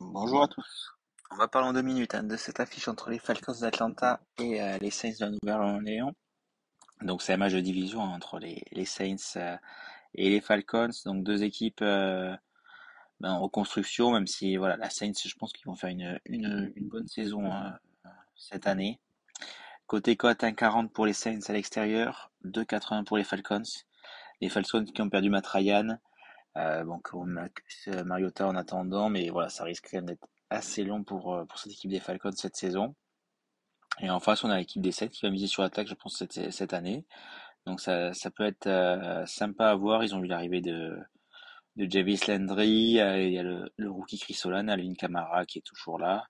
Bonjour à tous. On va parler en deux minutes hein, de cette affiche entre les Falcons d'Atlanta et euh, les Saints de Nouvelle-Orléans. Donc c'est un match de division hein, entre les, les Saints euh, et les Falcons. Donc deux équipes euh, ben, en reconstruction, même si voilà, la Saints, je pense qu'ils vont faire une, une, une bonne saison hein, cette année. Côté cote, 1,40 pour les Saints à l'extérieur, 2,80 pour les Falcons. Les Falcons qui ont perdu Matt Ryan. Euh, bon, Mariota en attendant, mais voilà, ça risque quand même d'être assez long pour, euh, pour cette équipe des Falcons cette saison. Et en face, on a l'équipe des 7 qui va miser sur l'attaque, je pense, cette, cette année. Donc ça, ça peut être euh, sympa à voir. Ils ont eu l'arrivée de, de Javis Landry, euh, il y a le, le rookie Chris Olan, Alvin Kamara qui est toujours là.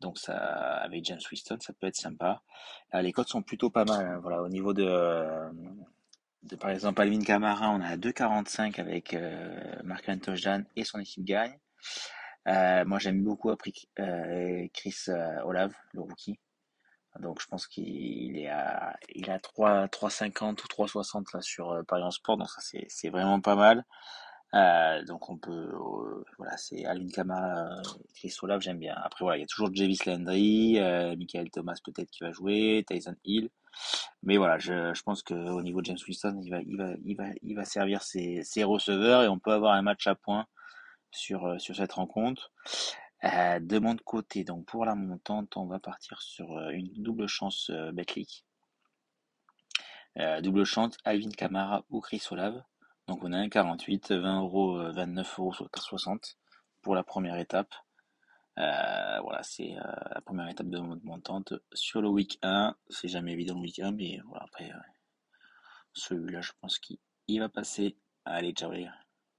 Donc ça, avec James Winston, ça peut être sympa. les codes sont plutôt pas mal. Hein. Voilà, au niveau de, de, par exemple, Alvin Kamara, on a 2,45 avec euh, Marc Antojan et son équipe gagne. Euh, moi, j'aime beaucoup après euh, Chris euh, Olave, le rookie. Donc, je pense qu'il est à, il a 3, 3,50 ou 3,60 là sur euh, Paris en Sport. Donc, ça, c'est, vraiment pas mal. Euh, donc, on peut, voilà, c'est Alvin Kamara, Chris Olave, j'aime bien. Après, voilà, il y a toujours Javis Landry, Michael Thomas peut-être qui va jouer, Tyson Hill. Mais voilà, je, je pense qu'au niveau de James Winston, il va, servir ses, receveurs et on peut avoir un match à points sur, euh, sur cette rencontre. Euh, de mon côté, donc pour la montante, on va partir sur euh, une double chance euh. Euh, double chance Alvin Kamara ou Chris Olave. Donc on a un 48, 20 euros, 29 euros, 60 pour la première étape. Euh, voilà, c'est euh, la première étape de mon montante sur le week 1. C'est jamais évident le week 1, mais voilà, après, celui-là, je pense qu'il va passer. Allez, ciao.